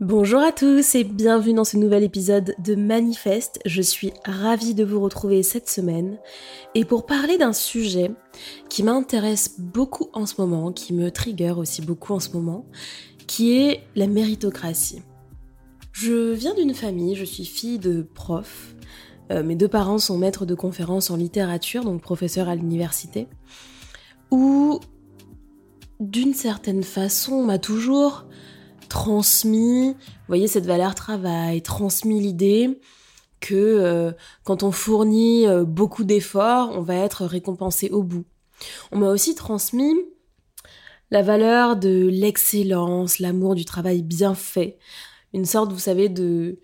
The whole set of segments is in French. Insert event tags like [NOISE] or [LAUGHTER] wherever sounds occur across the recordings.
Bonjour à tous et bienvenue dans ce nouvel épisode de Manifeste. Je suis ravie de vous retrouver cette semaine et pour parler d'un sujet qui m'intéresse beaucoup en ce moment, qui me trigger aussi beaucoup en ce moment, qui est la méritocratie. Je viens d'une famille, je suis fille de prof. Euh, mes deux parents sont maîtres de conférences en littérature, donc professeurs à l'université, où d'une certaine façon on m'a toujours transmis, vous voyez, cette valeur travail, transmis l'idée que euh, quand on fournit euh, beaucoup d'efforts, on va être récompensé au bout. On m'a aussi transmis la valeur de l'excellence, l'amour du travail bien fait, une sorte, vous savez, de,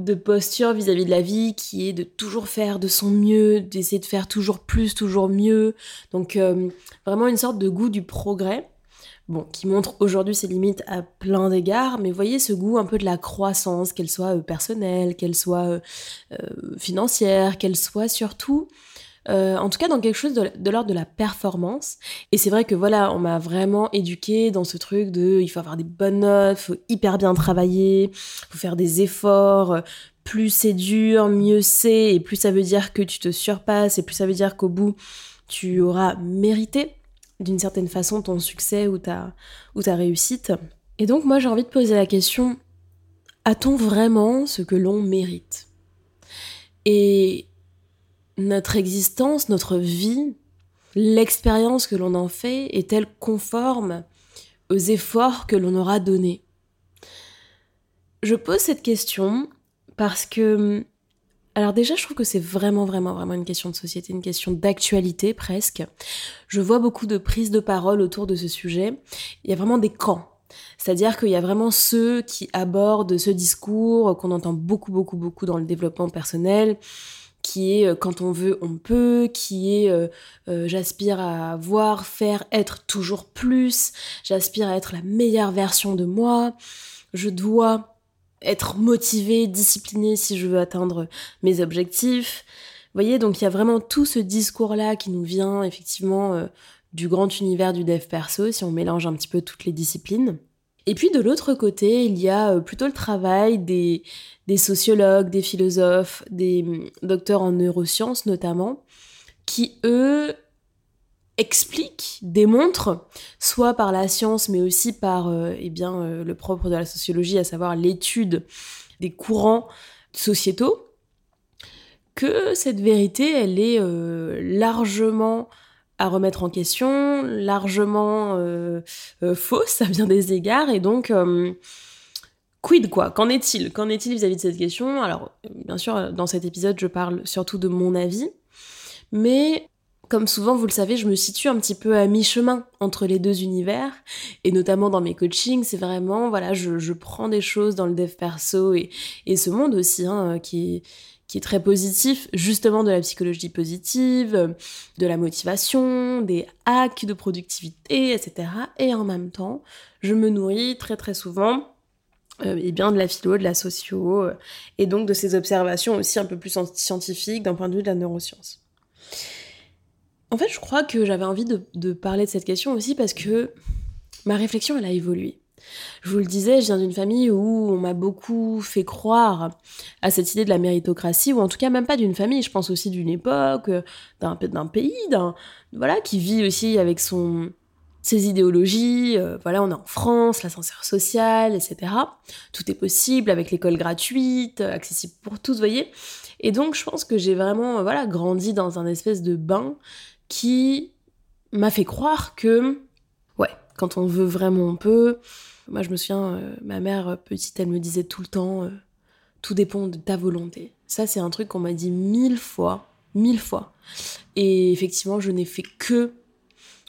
de posture vis-à-vis de la vie qui est de toujours faire de son mieux, d'essayer de faire toujours plus, toujours mieux. Donc euh, vraiment une sorte de goût du progrès bon, qui montre aujourd'hui ses limites à plein d'égards, mais voyez ce goût un peu de la croissance, qu'elle soit euh, personnelle, qu'elle soit euh, euh, financière, qu'elle soit surtout, en tout cas dans quelque chose de, l'ordre de la performance. Et c'est vrai que voilà, on m'a vraiment éduqué dans ce truc de, il faut avoir des bonnes notes, faut hyper bien travailler, faut faire des efforts. Plus c'est dur, mieux c'est, et plus ça veut dire que tu te surpasses, et plus ça veut dire qu'au bout, tu auras mérité d'une certaine façon ton succès ou ta, ou ta réussite. Et donc moi j'ai envie de poser la question, a-t-on vraiment ce que l'on mérite? Et notre existence, notre vie, l'expérience que l'on en fait est-elle conforme aux efforts que l'on aura donnés? Je pose cette question parce que alors déjà, je trouve que c'est vraiment, vraiment, vraiment une question de société, une question d'actualité presque. Je vois beaucoup de prises de parole autour de ce sujet. Il y a vraiment des camps. C'est-à-dire qu'il y a vraiment ceux qui abordent ce discours qu'on entend beaucoup, beaucoup, beaucoup dans le développement personnel, qui est euh, quand on veut, on peut, qui est euh, euh, j'aspire à voir, faire, être toujours plus, j'aspire à être la meilleure version de moi, je dois être motivé, discipliné si je veux atteindre mes objectifs. Vous voyez, donc il y a vraiment tout ce discours-là qui nous vient effectivement euh, du grand univers du dev perso, si on mélange un petit peu toutes les disciplines. Et puis de l'autre côté, il y a euh, plutôt le travail des, des sociologues, des philosophes, des hum, docteurs en neurosciences notamment, qui eux explique, démontre, soit par la science, mais aussi par euh, eh bien, euh, le propre de la sociologie, à savoir l'étude des courants sociétaux, que cette vérité, elle est euh, largement à remettre en question, largement fausse à bien des égards, et donc quid quoi? Qu'en est-il? Qu'en est-il vis-à-vis de cette question? Alors, bien sûr, dans cet épisode, je parle surtout de mon avis, mais comme souvent, vous le savez, je me situe un petit peu à mi-chemin entre les deux univers, et notamment dans mes coachings, c'est vraiment, voilà, je, prends des choses dans le dev perso et, ce monde aussi, hein, qui est, qui est très positif, justement de la psychologie positive, de la motivation, des hacks de productivité, etc. Et en même temps, je me nourris très très souvent euh, et bien de la philo, de la socio, euh, et donc de ces observations aussi un peu plus scientifiques d'un point de vue de la neuroscience. En fait, je crois que j'avais envie de, parler de cette question aussi parce que ma réflexion, elle a évolué. Je vous le disais, je viens d'une famille où on m'a beaucoup fait croire à cette idée de la méritocratie, ou en tout cas même pas d'une famille, je pense aussi d'une époque, d'un, d'un pays, d'un voilà, qui vit aussi avec son ses idéologies. Euh, voilà, on est en France, l'ascenseur social, etc. Tout est possible avec l'école gratuite, accessible pour tous, voyez. Et donc, je pense que j'ai vraiment voilà grandi dans un espèce de bain qui m'a fait croire que, ouais, quand on veut vraiment, on peut. Moi, je me souviens, euh, ma mère euh, petite, elle me disait tout le temps, euh, tout dépend de ta volonté. Ça, c'est un truc qu'on m'a dit mille fois, mille fois. Et effectivement, je n'ai fait que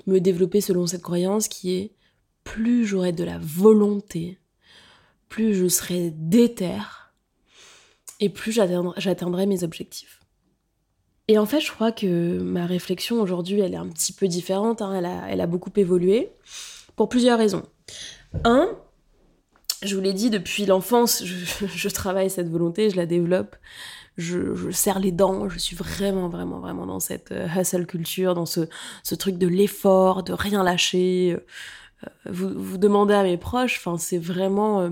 me développer selon cette croyance qui est plus j'aurai de la volonté, plus je serai déterre, et plus j'atteindrai mes objectifs. Et en fait, je crois que ma réflexion aujourd'hui, elle est un petit peu différente, hein. elle, a, beaucoup évolué, pour plusieurs raisons. Un, je vous l'ai dit, depuis l'enfance, je, [LAUGHS] travaille cette volonté, je la développe, je, serre les dents, je suis vraiment, vraiment, vraiment dans cette euh, hustle culture, dans ce, truc de l'effort, de rien lâcher. Euh, vous, demandez à mes proches, enfin, c'est vraiment... Euh,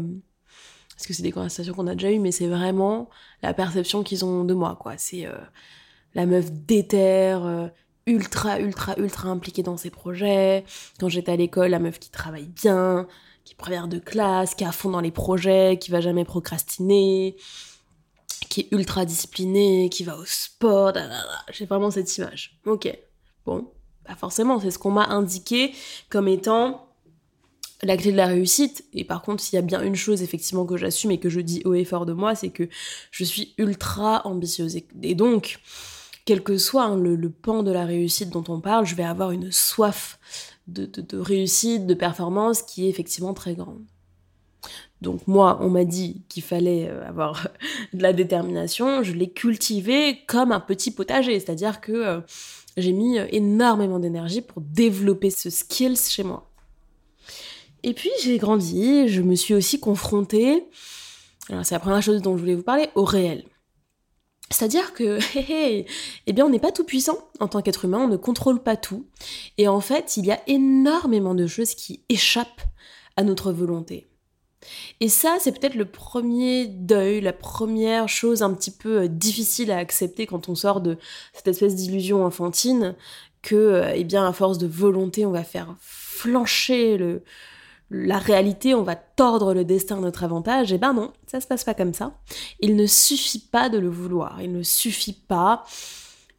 parce que c'est des conversations qu'on a déjà eues, mais c'est vraiment la perception qu'ils ont de moi, quoi. C'est la meuf déterre, euh, ultra, ultra, ultra impliquée dans ses projets. Quand j'étais à l'école, la meuf qui travaille bien, qui est première de classe, qui est à fond dans les projets, qui va jamais procrastiner, qui est ultra disciplinée, qui va au sport. J'ai vraiment cette image. Ok, bon, pas forcément, c'est ce qu'on m'a indiqué comme étant la clé de la réussite. Et par contre, s'il y a bien une chose effectivement que j'assume et que je dis haut et fort de moi, c'est que je suis ultra ambitieuse. Et donc, quel que soit hein, le, pan de la réussite dont on parle, je vais avoir une soif de, réussite, de performance qui est effectivement très grande. Donc moi, on m'a dit qu'il fallait euh, avoir [LAUGHS] de la détermination, je l'ai cultivé comme un petit potager, c'est-à-dire que euh, j'ai mis euh, énormément d'énergie pour développer ce skills chez moi. Et puis j'ai grandi, je me suis aussi confrontée, alors c'est la première chose dont je voulais vous parler, au réel. C'est-à-dire que, [LAUGHS] eh bien, on n'est pas tout puissant en tant qu'être humain, on ne contrôle pas tout. Et en fait, il y a énormément de choses qui échappent à notre volonté. Et ça, c'est peut-être le premier deuil, la première chose un petit peu euh, difficile à accepter quand on sort de cette espèce d'illusion enfantine que, euh, eh bien, à force de volonté, on va faire flancher le, la réalité, on va tordre le destin à notre avantage, et eh ben non, ça se passe pas comme ça. Il ne suffit pas de le vouloir, il ne suffit pas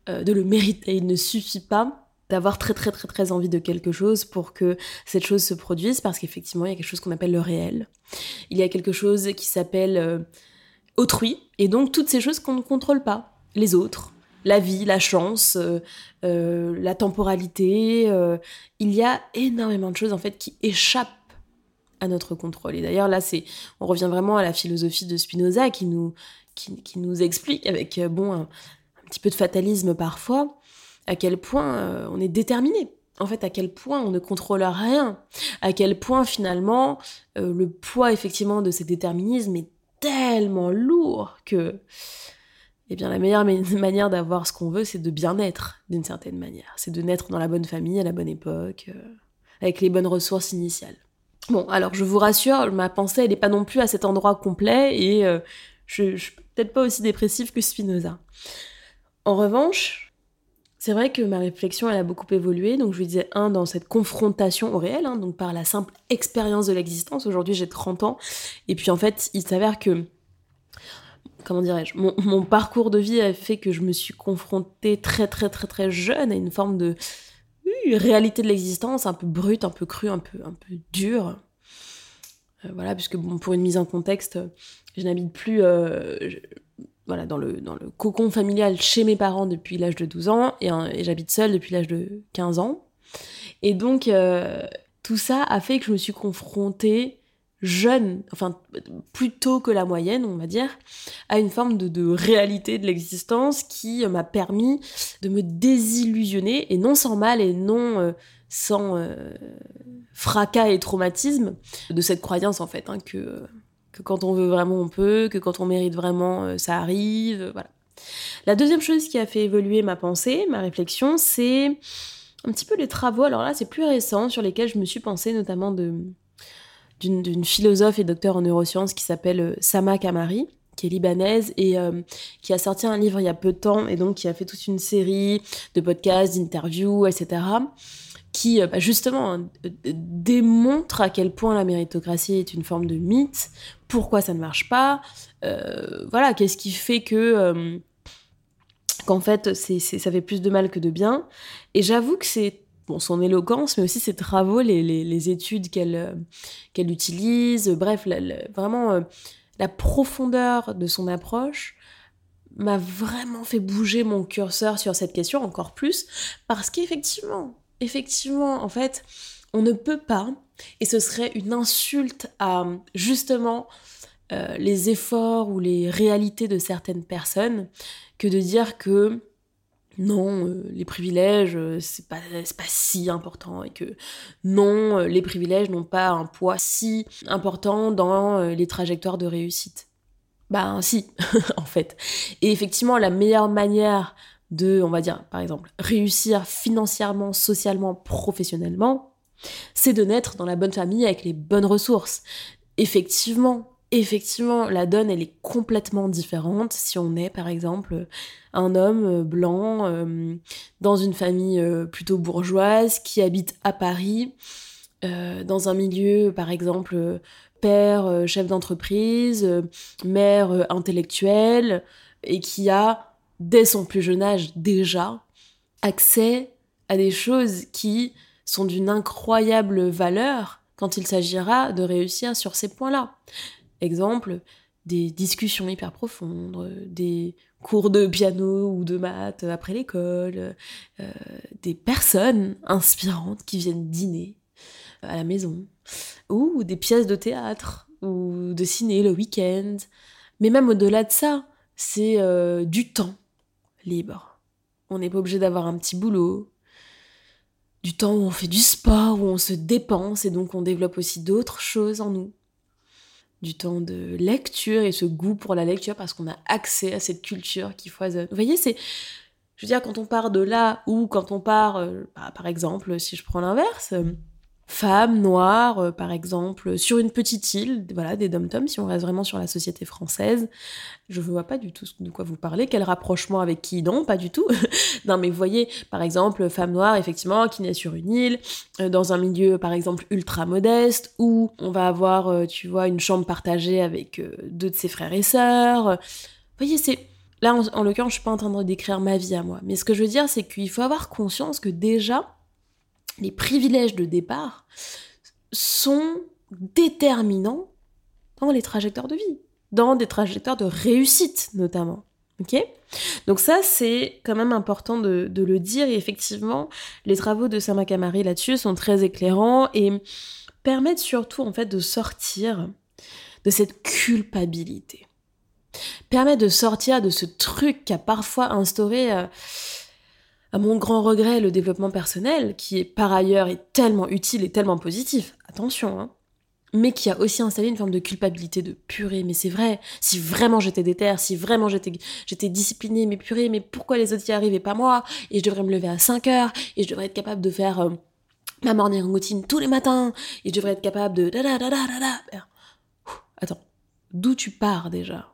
euh, de le mériter, il ne suffit pas d'avoir très très très très envie de quelque chose pour que cette chose se produise, parce qu'effectivement, il y a quelque chose qu'on appelle le réel. Il y a quelque chose qui s'appelle euh, autrui, et donc toutes ces choses qu'on ne contrôle pas, les autres, la vie, la chance, euh, la temporalité. il y a énormément de choses en fait qui échappent à notre contrôle. Et d'ailleurs, là, c'est, on revient vraiment à la philosophie de Spinoza qui nous, qui, nous explique avec, euh, bon, un, petit peu de fatalisme parfois, à quel point euh, on est déterminé. En fait, à quel point on ne contrôle rien. À quel point, finalement, euh, le poids, effectivement, de ces déterminismes est tellement lourd que, eh bien, la meilleure [LAUGHS] manière d'avoir ce qu'on veut, c'est de bien être, d'une certaine manière. C'est de naître dans la bonne famille, à la bonne époque, avec les bonnes ressources initiales. Bon, alors je vous rassure, ma pensée, elle n'est pas non plus à cet endroit complet et euh, je, je suis peut-être pas aussi dépressive que Spinoza. En revanche, c'est vrai que ma réflexion, elle a beaucoup évolué. Donc, je vous disais, un, dans cette confrontation au réel, hein, donc par la simple expérience de l'existence. Aujourd'hui, j'ai 30 ans. Et puis, en fait, il s'avère que, comment dirais-je, mon, mon, parcours de vie a fait que je me suis confrontée très, très, très, très jeune à une forme de réalité de l'existence un peu brute, un peu crue, un peu, un peu dure. Euh, voilà, puisque bon, pour une mise en contexte, je n'habite plus euh, voilà, dans, le, dans le cocon familial chez mes parents depuis l'âge de 12 ans et, j'habite seule depuis l'âge de 15 ans. Et donc, euh, tout ça a fait que je me suis confrontée jeune, enfin plutôt que la moyenne, on va dire, à une forme de, réalité de l'existence qui m'a permis de me désillusionner, et non sans mal et non euh, sans euh, fracas et traumatisme, de cette croyance en fait, hein, que, que quand on veut vraiment on peut, que quand on mérite vraiment euh, ça arrive, voilà. La deuxième chose qui a fait évoluer ma pensée, ma réflexion, c'est un petit peu les travaux, alors là c'est plus récent, sur lesquels je me suis pensée notamment de d'une philosophe et docteur en neurosciences qui s'appelle euh, Sama Kamari, qui est libanaise et euh, qui a sorti un livre il y a peu de temps et donc qui a fait toute une série de podcasts, d'interviews, etc. qui euh, bah, justement démontre à quel point la méritocratie est une forme de mythe, pourquoi ça ne marche pas, voilà, qu'est-ce qui fait que qu'en fait ça fait plus de mal que de bien. Et j'avoue que c'est son éloquence, mais aussi ses travaux, les, études qu'elle euh, qu'elle utilise, bref, vraiment euh, la profondeur de son approche m'a vraiment fait bouger mon curseur sur cette question encore plus, parce qu'effectivement, effectivement, en fait, on ne peut pas, et ce serait une insulte à justement euh, les efforts ou les réalités de certaines personnes, que de dire que non, euh, les privilèges, euh, c'est pas, pas si important et que non, euh, les privilèges n'ont pas un poids si important dans les trajectoires de réussite. Ben si, [LAUGHS] en fait. Et effectivement, la meilleure manière de, on va dire, par exemple, réussir financièrement, socialement, professionnellement, c'est de naître dans la bonne famille avec les bonnes ressources. Effectivement, effectivement, la donne, elle est complètement différente si on est, par exemple, un homme euh, blanc euh, dans une famille euh, plutôt bourgeoise qui habite à Paris, dans un milieu, par exemple, père, chef d'entreprise, mère intellectuelle, et qui a, dès son plus jeune âge déjà, accès à des choses qui sont d'une incroyable valeur quand il s'agira de réussir sur ces points-là. Exemple, des discussions hyper profondes, des cours de piano ou de maths après l'école, euh, des personnes inspirantes qui viennent dîner à la maison, ou des pièces de théâtre, ou de ciné le week-end. Mais même au-delà de ça, c'est euh, du temps libre. On n'est pas obligé d'avoir un petit boulot, du temps où on fait du sport, où on se dépense et donc on développe aussi d'autres choses en nous du temps de lecture et ce goût pour la lecture parce qu'on a accès à cette culture qui foisonne. Vous voyez, c'est. Je veux dire, quand on part de là ou quand on part, euh, bah, par exemple, si je prends l'inverse, femme noire, euh, par exemple, sur une petite île, voilà, des dom-toms, si on reste vraiment sur la société française. Je ne vois pas du tout de quoi vous parlez, quel rapprochement avec qui, non, pas du tout. [LAUGHS] non, mais vous voyez, par exemple, femme noire, effectivement, qui naît sur une île, euh, dans un milieu, par exemple, ultra modeste, où on va avoir, euh, tu vois, une chambre partagée avec deux de ses frères et sœurs. Vous voyez, c'est... Là, en, en l'occurrence, je suis pas en train de décrire ma vie à moi. Mais ce que je veux dire, c'est qu'il faut avoir conscience que déjà, les privilèges de départ sont déterminants dans les trajectoires de vie, dans des trajectoires de réussite notamment. Ok? Donc ça, c'est quand même important de, le dire. Et effectivement, les travaux de Sama Kamari là-dessus sont très éclairants et permettent surtout en fait de sortir de cette culpabilité. Permettent de sortir de ce truc qui a parfois instauré euh, à mon grand regret, le développement personnel, qui est par ailleurs est tellement utile et tellement positif, attention, hein, mais qui a aussi installé une forme de culpabilité de purée, mais c'est vrai, si vraiment j'étais déter, si vraiment j'étais, disciplinée, mais purée, mais pourquoi les autres y arrivent et pas moi? Et je devrais me lever à 5 heures, et je devrais être capable de faire euh, ma morning routine tous les matins, et je devrais être capable de... Attends, d'où tu pars déjà?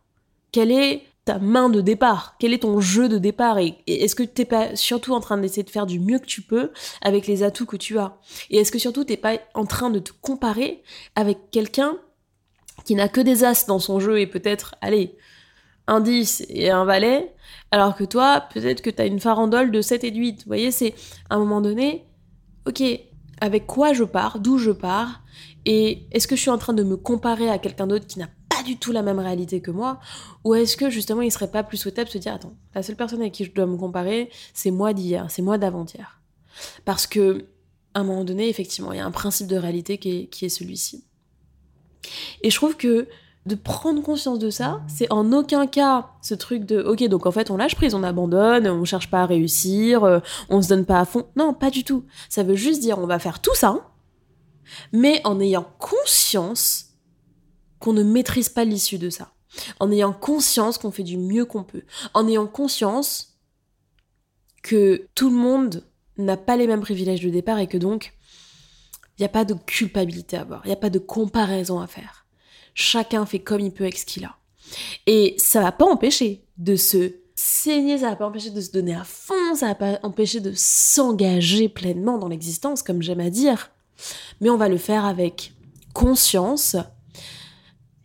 Quelle est ta main de départ? Quel est ton jeu de départ? Et, est-ce que t'es pas surtout en train d'essayer de faire du mieux que tu peux avec les atouts que tu as? Et est-ce que surtout t'es pas en train de te comparer avec quelqu'un qui n'a que des as dans son jeu et peut-être, allez, un 10 et un valet, alors que toi, peut-être que t'as une farandole de 7 et de 8. Vous voyez, c'est à un moment donné, ok, avec quoi je pars, d'où je pars, et est-ce que je suis en train de me comparer à quelqu'un d'autre qui n'a du tout la même réalité que moi Ou est-ce que justement il serait pas plus souhaitable de se dire attends, la seule personne avec qui je dois me comparer, c'est moi d'hier, c'est moi d'avant-hier Parce que à un moment donné, effectivement, il y a un principe de réalité qui est, qui est celui-ci. Et je trouve que de prendre conscience de ça, c'est en aucun cas ce truc de ok donc en fait on lâche prise, on abandonne, on cherche pas à réussir, euh, on se donne pas à fond. Non, pas du tout. Ça veut juste dire on va faire tout ça, mais en ayant conscience qu'on ne maîtrise pas l'issue de ça, en ayant conscience qu'on fait du mieux qu'on peut, en ayant conscience que tout le monde n'a pas les mêmes privilèges de départ et que donc il n'y a pas de culpabilité à avoir, il n'y a pas de comparaison à faire. Chacun fait comme il peut avec ce qu'il a. Et ça va pas empêcher de se saigner, ça va pas empêcher de se donner à fond, ça va pas empêcher de s'engager pleinement dans l'existence, comme j'aime à dire. Mais on va le faire avec conscience,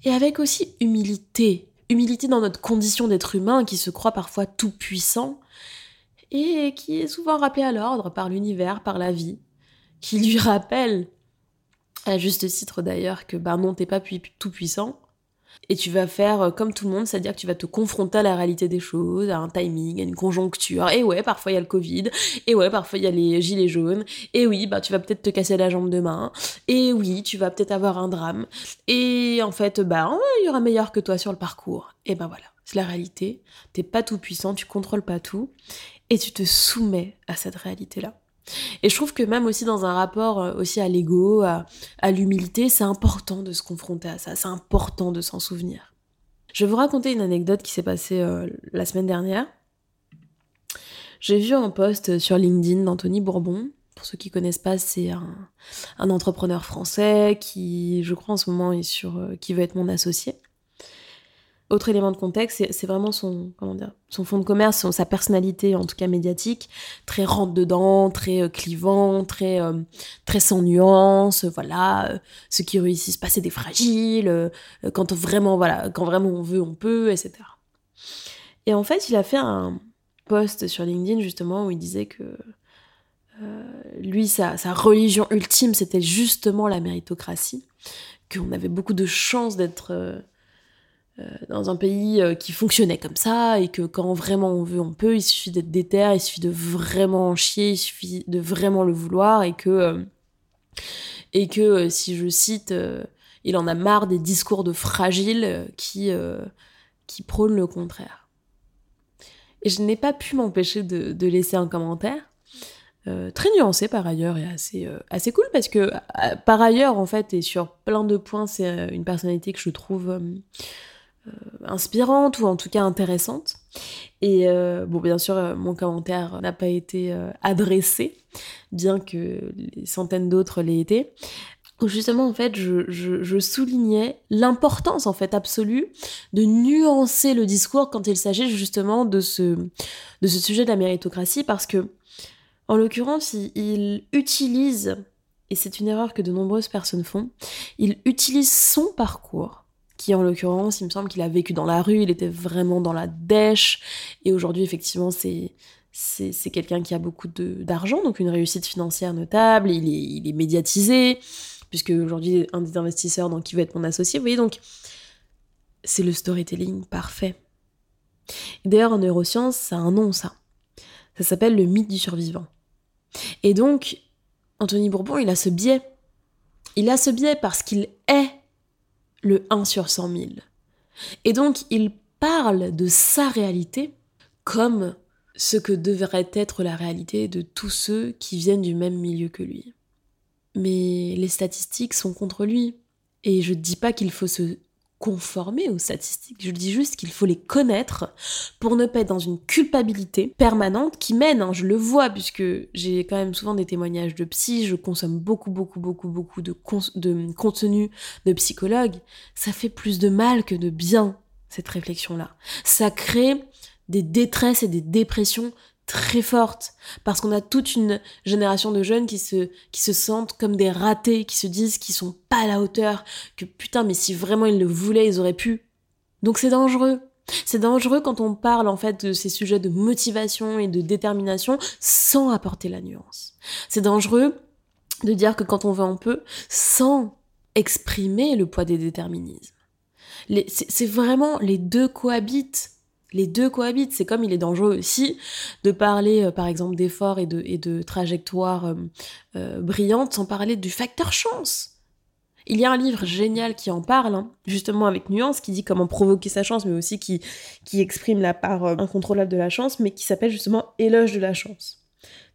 et avec aussi humilité. Humilité dans notre condition d'être humain qui se croit parfois tout puissant et qui est souvent rappelé à l'ordre par l'univers, par la vie, qui lui rappelle, à juste titre d'ailleurs, que bah non, t'es pas tout puissant, et tu vas faire euh, comme tout le monde, c'est-à-dire que tu vas te confronter à la réalité des choses, à un timing, à une conjoncture. Et ouais, parfois il y a le Covid, et ouais, parfois il y a les gilets jaunes, et oui, bah tu vas peut-être te casser la jambe demain, et oui, tu vas peut-être avoir un drame, et en fait, bah il y aura meilleur que toi sur le parcours. Et ben voilà, c'est la réalité. T'es pas tout puissant, tu contrôles pas tout, et tu te soumets à cette réalité-là. Et je trouve que même aussi dans un rapport euh, aussi à l'ego, à, l'humilité, c'est important de se confronter à ça, c'est important de s'en souvenir. Je vais vous raconter une anecdote qui s'est passée euh, la semaine dernière. J'ai vu un post sur LinkedIn d'Anthony Bourbon Pour ceux qui connaissent pas, c'est un, entrepreneur français qui, je crois en ce moment, est sur, euh, qui veut être mon associé. Autre élément de contexte, c'est vraiment son, comment dire, son fond de commerce, sa personnalité, en tout cas médiatique, très rentre dedans, très euh, clivant, très, euh, très sans nuance, voilà, ceux qui réussissent pas, c'est des fragiles, quand vraiment, voilà, quand vraiment on veut, on peut, etc. Et en fait, il a fait un post sur LinkedIn, justement, où il disait que lui, sa, sa, religion ultime, c'était justement la méritocratie, qu'on avait beaucoup de chance d'être euh, dans un pays euh, qui fonctionnait comme ça et que quand vraiment on veut, on peut. Il suffit d'être déter, il suffit de vraiment en chier, il suffit de vraiment le vouloir et que euh, et que si je cite, il en a marre des discours de fragiles qui qui prônent le contraire. Et je n'ai pas pu m'empêcher de, de, laisser un commentaire. très nuancé par ailleurs et assez, assez cool parce que par ailleurs en fait et sur plein de points c'est une personnalité que je trouve euh, inspirante ou en tout cas intéressante. Et euh, bon, bien sûr, euh, mon commentaire n'a pas été adressé, bien que les centaines d'autres l'aient été. Justement, en fait, je, je soulignais l'importance, en fait, absolue de nuancer le discours quand il s'agit justement de ce, de ce sujet de la méritocratie, parce que, en l'occurrence, il utilise, et c'est une erreur que de nombreuses personnes font, il utilise son parcours qui en l'occurrence, il me semble qu'il a vécu dans la rue, il était vraiment dans la dèche, et aujourd'hui effectivement c'est c'est quelqu'un qui a beaucoup d'argent, donc une réussite financière notable, il est, il est médiatisé, puisque aujourd'hui un des investisseurs dans qui veut être mon associé, vous voyez, donc c'est le storytelling parfait. D'ailleurs en neurosciences, ça a un nom ça. Ça s'appelle le mythe du survivant. Et donc, Anthony Bourbon, il a ce biais. Il a ce biais parce qu'il est le 1 sur 100 000. Et donc, il parle de sa réalité comme ce que devrait être la réalité de tous ceux qui viennent du même milieu que lui. Mais les statistiques sont contre lui. Et je ne dis pas qu'il faut se conformer aux statistiques. Je dis juste qu'il faut les connaître pour ne pas être dans une culpabilité permanente qui mène, hein, je le vois, puisque j'ai quand même souvent des témoignages de psy, je consomme beaucoup, beaucoup, beaucoup, beaucoup de, de contenu de psychologues. Ça fait plus de mal que de bien, cette réflexion-là. Ça crée des détresses et des dépressions très forte parce qu'on a toute une génération de jeunes qui se qui se sentent comme des ratés, qui se disent qu'ils sont pas à la hauteur, que putain mais si vraiment ils le voulaient, ils auraient pu. Donc c'est dangereux. C'est dangereux quand on parle en fait de ces sujets de motivation et de détermination sans apporter la nuance. C'est dangereux de dire que quand on veut on peut sans exprimer le poids des déterminismes. C'est vraiment les deux cohabitent. Les deux cohabitent. C'est comme il est dangereux aussi de parler, euh, par exemple, d'efforts et de, et de trajectoires euh, euh, brillantes sans parler du facteur chance. Il y a un livre génial qui en parle, hein, justement avec nuance, qui dit comment provoquer sa chance, mais aussi qui, qui exprime la part incontrôlable de la chance, mais qui s'appelle justement Éloge de la chance,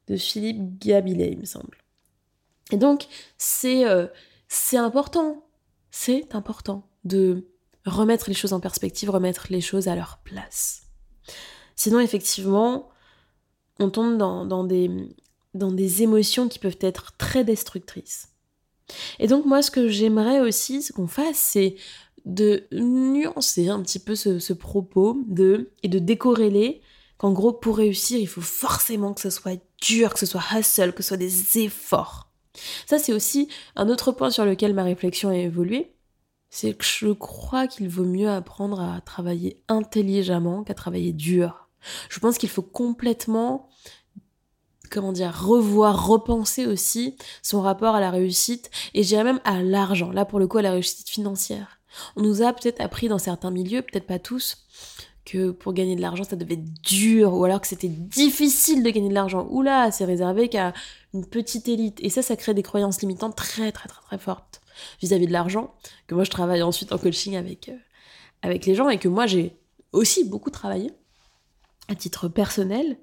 de Philippe Gabillet, il me semble. Et donc, c'est important, c'est important de remettre les choses en perspective, remettre les choses à leur place. Sinon, effectivement, on tombe dans, des, dans des émotions qui peuvent être très destructrices. Et donc moi, ce que j'aimerais aussi, ce qu'on fasse, c'est de nuancer un petit peu ce, propos de, et de décorréler qu'en gros, pour réussir, il faut forcément que ce soit dur, que ce soit hustle, que ce soit des efforts. Ça, c'est aussi un autre point sur lequel ma réflexion a évolué c'est que je crois qu'il vaut mieux apprendre à travailler intelligemment qu'à travailler dur. Je pense qu'il faut complètement, comment dire, revoir, repenser aussi son rapport à la réussite et je dirais même à l'argent. Là, pour le coup, à la réussite financière. On nous a peut-être appris dans certains milieux, peut-être pas tous, que pour gagner de l'argent, ça devait être dur, ou alors que c'était difficile de gagner de l'argent. Oula, c'est réservé qu'à une petite élite. Et ça, ça crée des croyances limitantes très, très, très, très fortes vis-à-vis de l'argent, que moi je travaille ensuite en coaching avec, euh, avec les gens et que moi j'ai aussi beaucoup travaillé à titre personnel.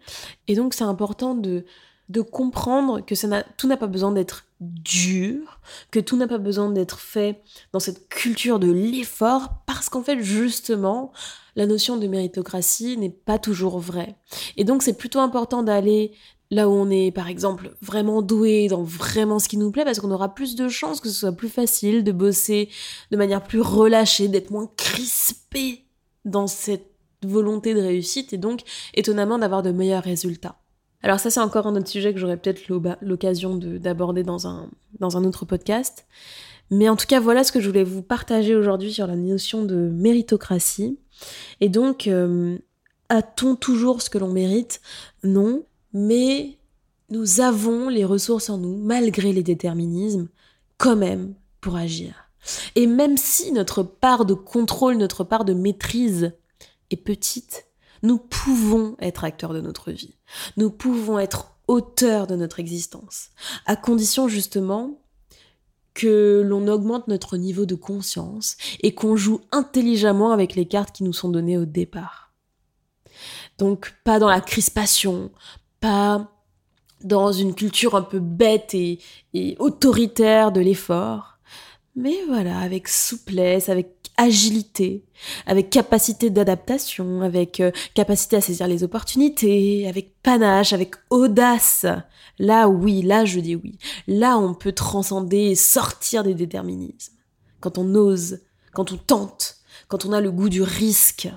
Et donc c'est important de, de comprendre que ça tout n'a pas besoin d'être dur, que tout n'a pas besoin d'être fait dans cette culture de l'effort, parce qu'en fait justement, la notion de méritocratie n'est pas toujours vraie. Et donc c'est plutôt important d'aller là où on est par exemple vraiment doué dans vraiment ce qui nous plaît parce qu'on aura plus de chances que ce soit plus facile de bosser de manière plus relâchée, d'être moins crispé dans cette volonté de réussite et donc étonnamment d'avoir de meilleurs résultats. Alors ça c'est encore un autre sujet que j'aurais peut-être l'occasion d'aborder dans un, dans un autre podcast. Mais en tout cas voilà ce que je voulais vous partager aujourd'hui sur la notion de méritocratie. Et donc, euh, a-t-on toujours ce que l'on mérite? Non, mais nous avons les ressources en nous, malgré les déterminismes, quand même, pour agir. Et même si notre part de contrôle, notre part de maîtrise est petite, nous pouvons être acteurs de notre vie. Nous pouvons être auteurs de notre existence. À condition justement que l'on augmente notre niveau de conscience et qu'on joue intelligemment avec les cartes qui nous sont données au départ. Donc pas dans la crispation, pas dans une culture un peu bête et, autoritaire de l'effort, mais voilà, avec souplesse, avec agilité, avec capacité d'adaptation, avec euh, capacité à saisir les opportunités, avec panache, avec audace. Là, oui, là, je dis oui. Là, on peut transcender et sortir des déterminismes. Quand on ose, quand on tente, quand on a le goût du risque,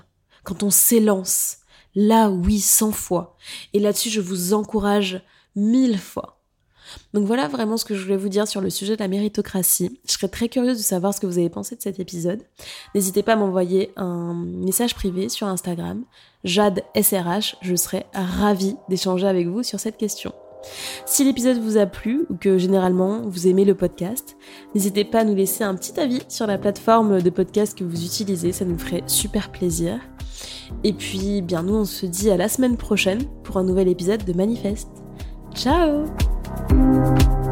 quand on s'élance. Là, oui, cent fois. Et là-dessus, je vous encourage mille fois. Donc voilà vraiment ce que je voulais vous dire sur le sujet de la méritocratie. Je serais très curieuse de savoir ce que vous avez pensé de cet épisode. N'hésitez pas à m'envoyer un message privé sur Instagram, Jade SRH. Je serais ravie d'échanger avec vous sur cette question. Si l'épisode vous a plu ou que généralement vous aimez le podcast, n'hésitez pas à nous laisser un petit avis sur la plateforme de podcast que vous utilisez, ça nous ferait super plaisir. Et puis, bien nous on se dit à la semaine prochaine pour un nouvel épisode de Manifeste. Ciao Thank you